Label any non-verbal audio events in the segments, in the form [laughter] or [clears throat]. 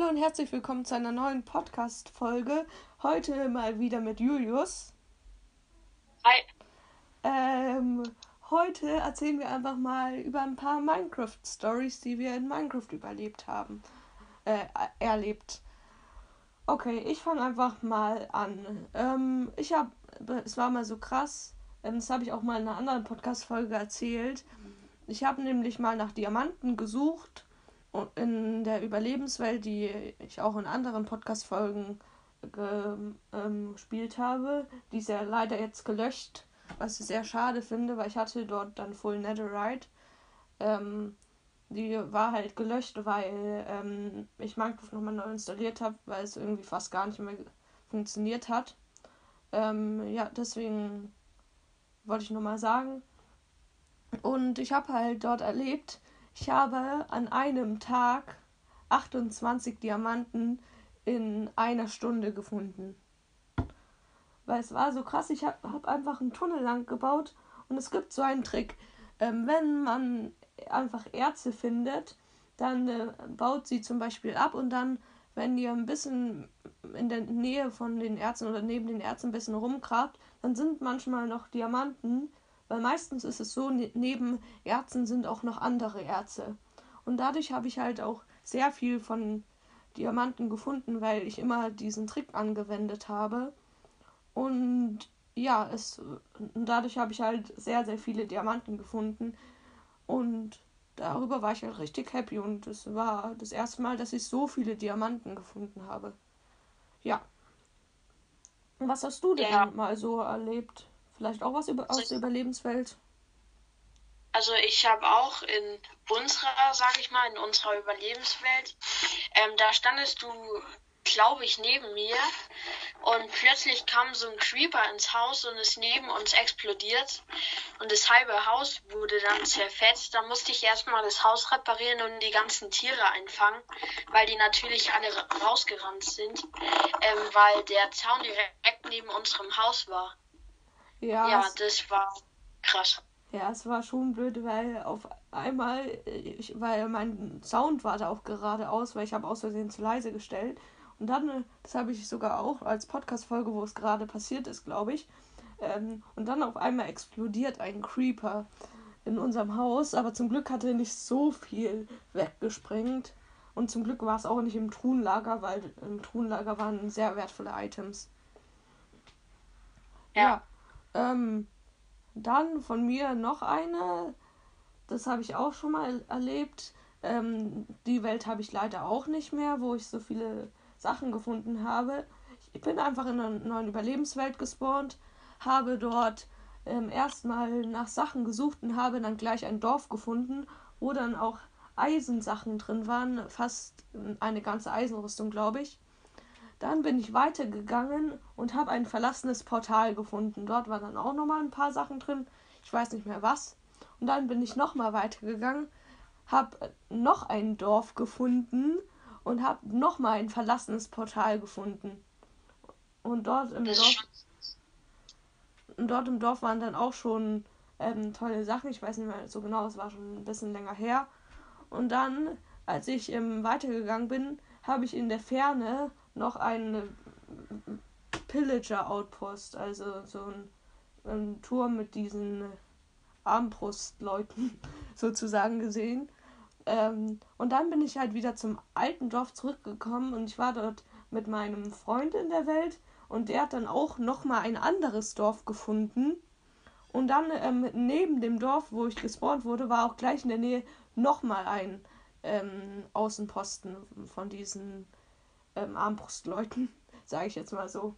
Hallo und herzlich willkommen zu einer neuen Podcast-Folge. Heute mal wieder mit Julius. Hi. Ähm, heute erzählen wir einfach mal über ein paar Minecraft-Stories, die wir in Minecraft überlebt haben. Äh, erlebt. Okay, ich fange einfach mal an. Ähm, ich habe, es war mal so krass, ähm, das habe ich auch mal in einer anderen Podcast-Folge erzählt. Ich habe nämlich mal nach Diamanten gesucht in der Überlebenswelt, die ich auch in anderen Podcast-Folgen ähm, gespielt habe. Die ist ja leider jetzt gelöscht, was ich sehr schade finde, weil ich hatte dort dann Full Netherite. Ähm, die war halt gelöscht, weil ähm, ich Minecraft nochmal neu installiert habe, weil es irgendwie fast gar nicht mehr funktioniert hat. Ähm, ja, deswegen wollte ich nur mal sagen. Und ich habe halt dort erlebt, ich habe an einem Tag 28 Diamanten in einer Stunde gefunden. Weil es war so krass, ich habe hab einfach einen Tunnel lang gebaut und es gibt so einen Trick. Ähm, wenn man einfach Erze findet, dann äh, baut sie zum Beispiel ab und dann, wenn ihr ein bisschen in der Nähe von den Erzen oder neben den Erzen ein bisschen rumkrabt, dann sind manchmal noch Diamanten weil meistens ist es so, ne, neben Erzen sind auch noch andere Erze. Und dadurch habe ich halt auch sehr viel von Diamanten gefunden, weil ich immer diesen Trick angewendet habe. Und ja, es dadurch habe ich halt sehr, sehr viele Diamanten gefunden. Und darüber war ich halt richtig happy. Und es war das erste Mal, dass ich so viele Diamanten gefunden habe. Ja. Was hast du denn ja. mal so erlebt? Vielleicht auch was über, aus der Überlebenswelt? Also ich habe auch in unserer, sag ich mal, in unserer Überlebenswelt, ähm, da standest du, glaube ich, neben mir und plötzlich kam so ein Creeper ins Haus und ist neben uns explodiert und das halbe Haus wurde dann zerfetzt. Da musste ich erstmal das Haus reparieren und die ganzen Tiere einfangen, weil die natürlich alle rausgerannt sind, ähm, weil der Zaun direkt neben unserem Haus war. Ja, ja das war krass. Ja, es war schon blöd, weil auf einmal, ich, weil mein Sound war da auch geradeaus, weil ich habe aus Versehen zu leise gestellt. Und dann, das habe ich sogar auch als Podcast-Folge, wo es gerade passiert ist, glaube ich. Ähm, und dann auf einmal explodiert ein Creeper in unserem Haus. Aber zum Glück hat er nicht so viel weggesprengt. Und zum Glück war es auch nicht im Truhenlager, weil im Truhenlager waren sehr wertvolle Items. Ja. ja. Ähm, dann von mir noch eine. Das habe ich auch schon mal erlebt. Ähm, die Welt habe ich leider auch nicht mehr, wo ich so viele Sachen gefunden habe. Ich bin einfach in einer neuen Überlebenswelt gespawnt, habe dort ähm, erstmal nach Sachen gesucht und habe dann gleich ein Dorf gefunden, wo dann auch Eisensachen drin waren. Fast eine ganze Eisenrüstung, glaube ich. Dann bin ich weitergegangen und habe ein verlassenes Portal gefunden. Dort waren dann auch nochmal ein paar Sachen drin. Ich weiß nicht mehr was. Und dann bin ich nochmal weitergegangen, habe noch ein Dorf gefunden und habe nochmal ein verlassenes Portal gefunden. Und dort im Dorf. Und dort im Dorf waren dann auch schon ähm, tolle Sachen. Ich weiß nicht mehr so genau, es war schon ein bisschen länger her. Und dann, als ich ähm, weitergegangen bin, habe ich in der Ferne noch einen Pillager-Outpost, also so ein, ein Turm mit diesen Armbrustleuten [laughs] sozusagen gesehen. Ähm, und dann bin ich halt wieder zum alten Dorf zurückgekommen und ich war dort mit meinem Freund in der Welt und der hat dann auch nochmal ein anderes Dorf gefunden. Und dann ähm, neben dem Dorf, wo ich gespawnt wurde, war auch gleich in der Nähe nochmal ein ähm, Außenposten von diesen ähm, Armbrustleuten, [laughs] sage ich jetzt mal so.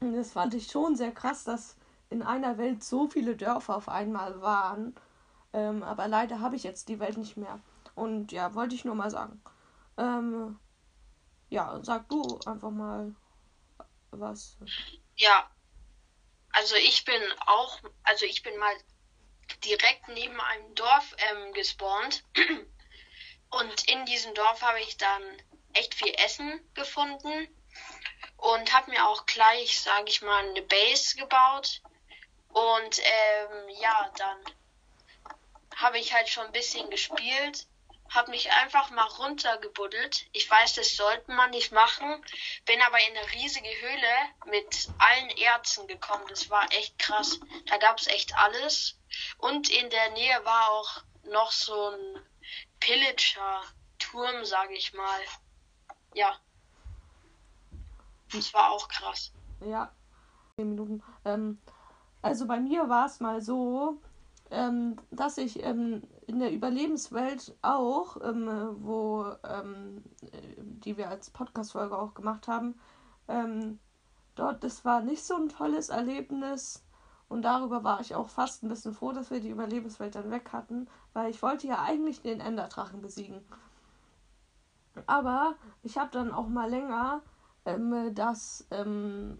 Und das fand ich schon sehr krass, dass in einer Welt so viele Dörfer auf einmal waren. Ähm, aber leider habe ich jetzt die Welt nicht mehr. Und ja, wollte ich nur mal sagen. Ähm, ja, sag du einfach mal was. Ja, also ich bin auch, also ich bin mal direkt neben einem Dorf ähm, gespawnt. [clears throat] Und in diesem Dorf habe ich dann echt viel Essen gefunden und habe mir auch gleich, sage ich mal, eine Base gebaut. Und ähm, ja, dann habe ich halt schon ein bisschen gespielt habe mich einfach mal runtergebuddelt. Ich weiß, das sollte man nicht machen. Bin aber in eine riesige Höhle mit allen Erzen gekommen. Das war echt krass. Da gab es echt alles. Und in der Nähe war auch noch so ein Pillager-Turm, sage ich mal. Ja. Das war auch krass. Ja. Minuten. Ähm, also bei mir war es mal so, ähm, dass ich ähm, in der Überlebenswelt auch, ähm, wo ähm, die wir als Podcast-Folge auch gemacht haben, ähm, dort, das war nicht so ein tolles Erlebnis. Und darüber war ich auch fast ein bisschen froh, dass wir die Überlebenswelt dann weg hatten, weil ich wollte ja eigentlich den Enderdrachen besiegen. Aber ich habe dann auch mal länger ähm, das, ähm,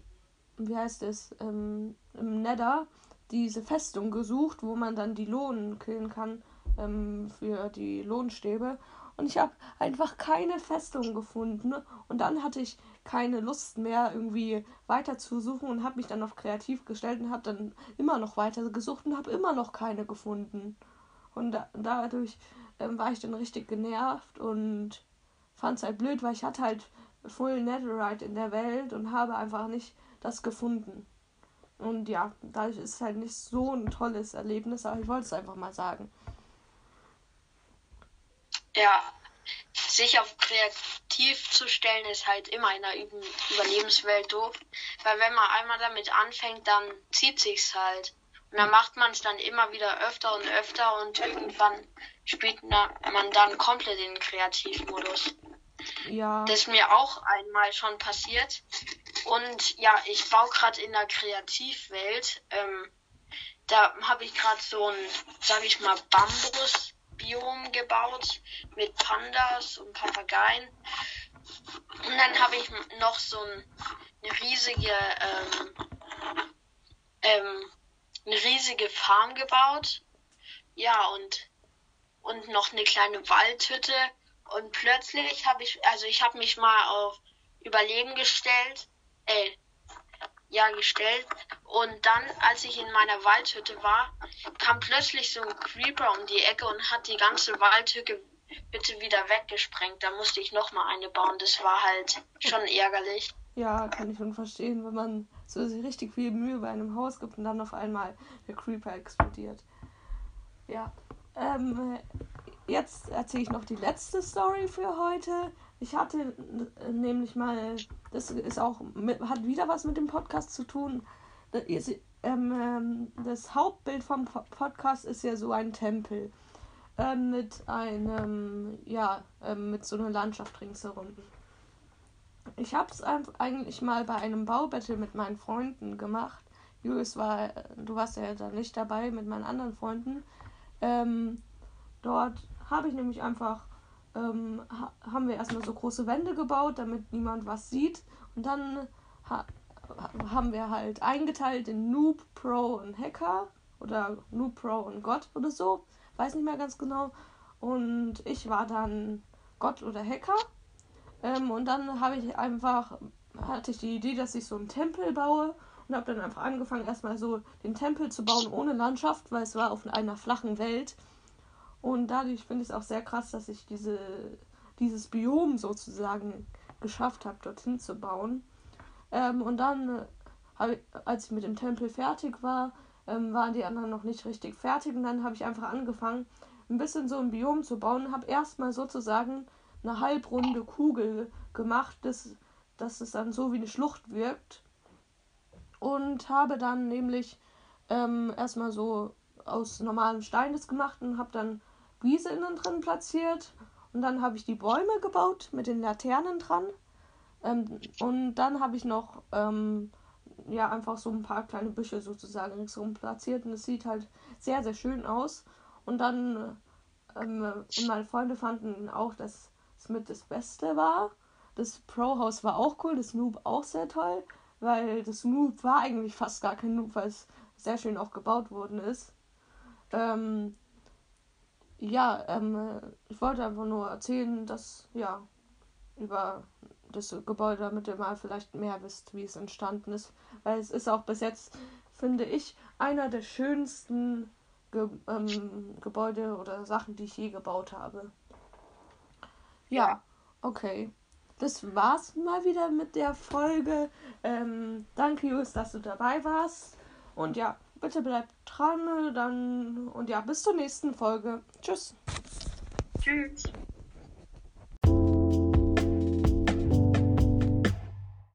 wie heißt es, ähm, im Nether diese Festung gesucht, wo man dann die Lohnen killen kann ähm, für die Lohnstäbe. Und ich habe einfach keine Festung gefunden. Und dann hatte ich keine Lust mehr, irgendwie weiter zu suchen und habe mich dann auf kreativ gestellt und habe dann immer noch weiter gesucht und habe immer noch keine gefunden. Und da, dadurch ähm, war ich dann richtig genervt und fand es halt blöd, weil ich hatte halt Full Netherite in der Welt und habe einfach nicht das gefunden. Und ja, dadurch ist es halt nicht so ein tolles Erlebnis, aber ich wollte es einfach mal sagen. Ja, sich auf kreativ zu stellen ist halt immer in der Überlebenswelt doof. Weil wenn man einmal damit anfängt, dann zieht sich's halt. Und dann macht man es dann immer wieder öfter und öfter und irgendwann spielt man dann komplett in den Kreativmodus. Ja. Das ist mir auch einmal schon passiert. Und ja, ich baue gerade in der Kreativwelt. Ähm, da habe ich gerade so ein, sag ich mal, Bambus-Biom gebaut mit Pandas und Papageien. Und dann habe ich noch so ein, eine riesige, ähm, ähm, eine riesige Farm gebaut. Ja, und, und noch eine kleine Waldhütte. Und plötzlich habe ich, also ich habe mich mal auf Überleben gestellt äh, ja, gestellt. Und dann, als ich in meiner Waldhütte war, kam plötzlich so ein Creeper um die Ecke und hat die ganze Waldhütte bitte wieder weggesprengt. Da musste ich nochmal eine bauen. Das war halt schon ärgerlich. Ja, kann ich schon verstehen, wenn man so richtig viel Mühe bei einem Haus gibt und dann auf einmal der Creeper explodiert. Ja. Ähm, jetzt erzähle ich noch die letzte Story für heute. Ich hatte nämlich mal, das ist auch, hat wieder was mit dem Podcast zu tun. Das, ähm, ähm, das Hauptbild vom Podcast ist ja so ein Tempel. Ähm, mit einem, ja, ähm, mit so einer Landschaft ringsherum. Ich habe es eigentlich mal bei einem Baubattle mit meinen Freunden gemacht. Julius war, du warst ja da nicht dabei mit meinen anderen Freunden. Ähm, dort habe ich nämlich einfach ähm, ha haben wir erstmal so große Wände gebaut, damit niemand was sieht. Und dann ha haben wir halt eingeteilt in Noob, Pro und Hacker. Oder Noob, Pro und Gott oder so. Weiß nicht mehr ganz genau. Und ich war dann Gott oder Hacker. Ähm, und dann habe ich einfach, hatte ich die Idee, dass ich so einen Tempel baue. Und habe dann einfach angefangen, erstmal so den Tempel zu bauen ohne Landschaft, weil es war auf einer flachen Welt. Und dadurch finde ich es auch sehr krass, dass ich diese, dieses Biom sozusagen geschafft habe, dorthin zu bauen. Ähm, und dann, äh, als ich mit dem Tempel fertig war, ähm, waren die anderen noch nicht richtig fertig. Und dann habe ich einfach angefangen, ein bisschen so ein Biom zu bauen. Habe erstmal sozusagen eine halbrunde Kugel gemacht, dass, dass es dann so wie eine Schlucht wirkt. Und habe dann nämlich ähm, erstmal so aus normalem Stein das gemacht und habe dann Wiese innen drin platziert. Und dann habe ich die Bäume gebaut mit den Laternen dran. Ähm, und dann habe ich noch ähm, ja einfach so ein paar kleine Büsche sozusagen ringsherum platziert. Und es sieht halt sehr, sehr schön aus. Und dann ähm, und meine Freunde fanden auch, dass mit das Beste war. Das Pro-Haus war auch cool, das Noob auch sehr toll, weil das Noob war eigentlich fast gar kein Noob, weil es sehr schön auch gebaut worden ist. Ähm, ja, ähm, ich wollte einfach nur erzählen, dass, ja, über das Gebäude, damit ihr mal vielleicht mehr wisst, wie es entstanden ist. Weil es ist auch bis jetzt, finde ich, einer der schönsten Ge ähm, Gebäude oder Sachen, die ich je gebaut habe. Ja, okay. Das war's mal wieder mit der Folge. Ähm, danke, Jus, dass du dabei warst. Und ja, bitte bleib dran. Dann und ja, bis zur nächsten Folge. Tschüss. Tschüss.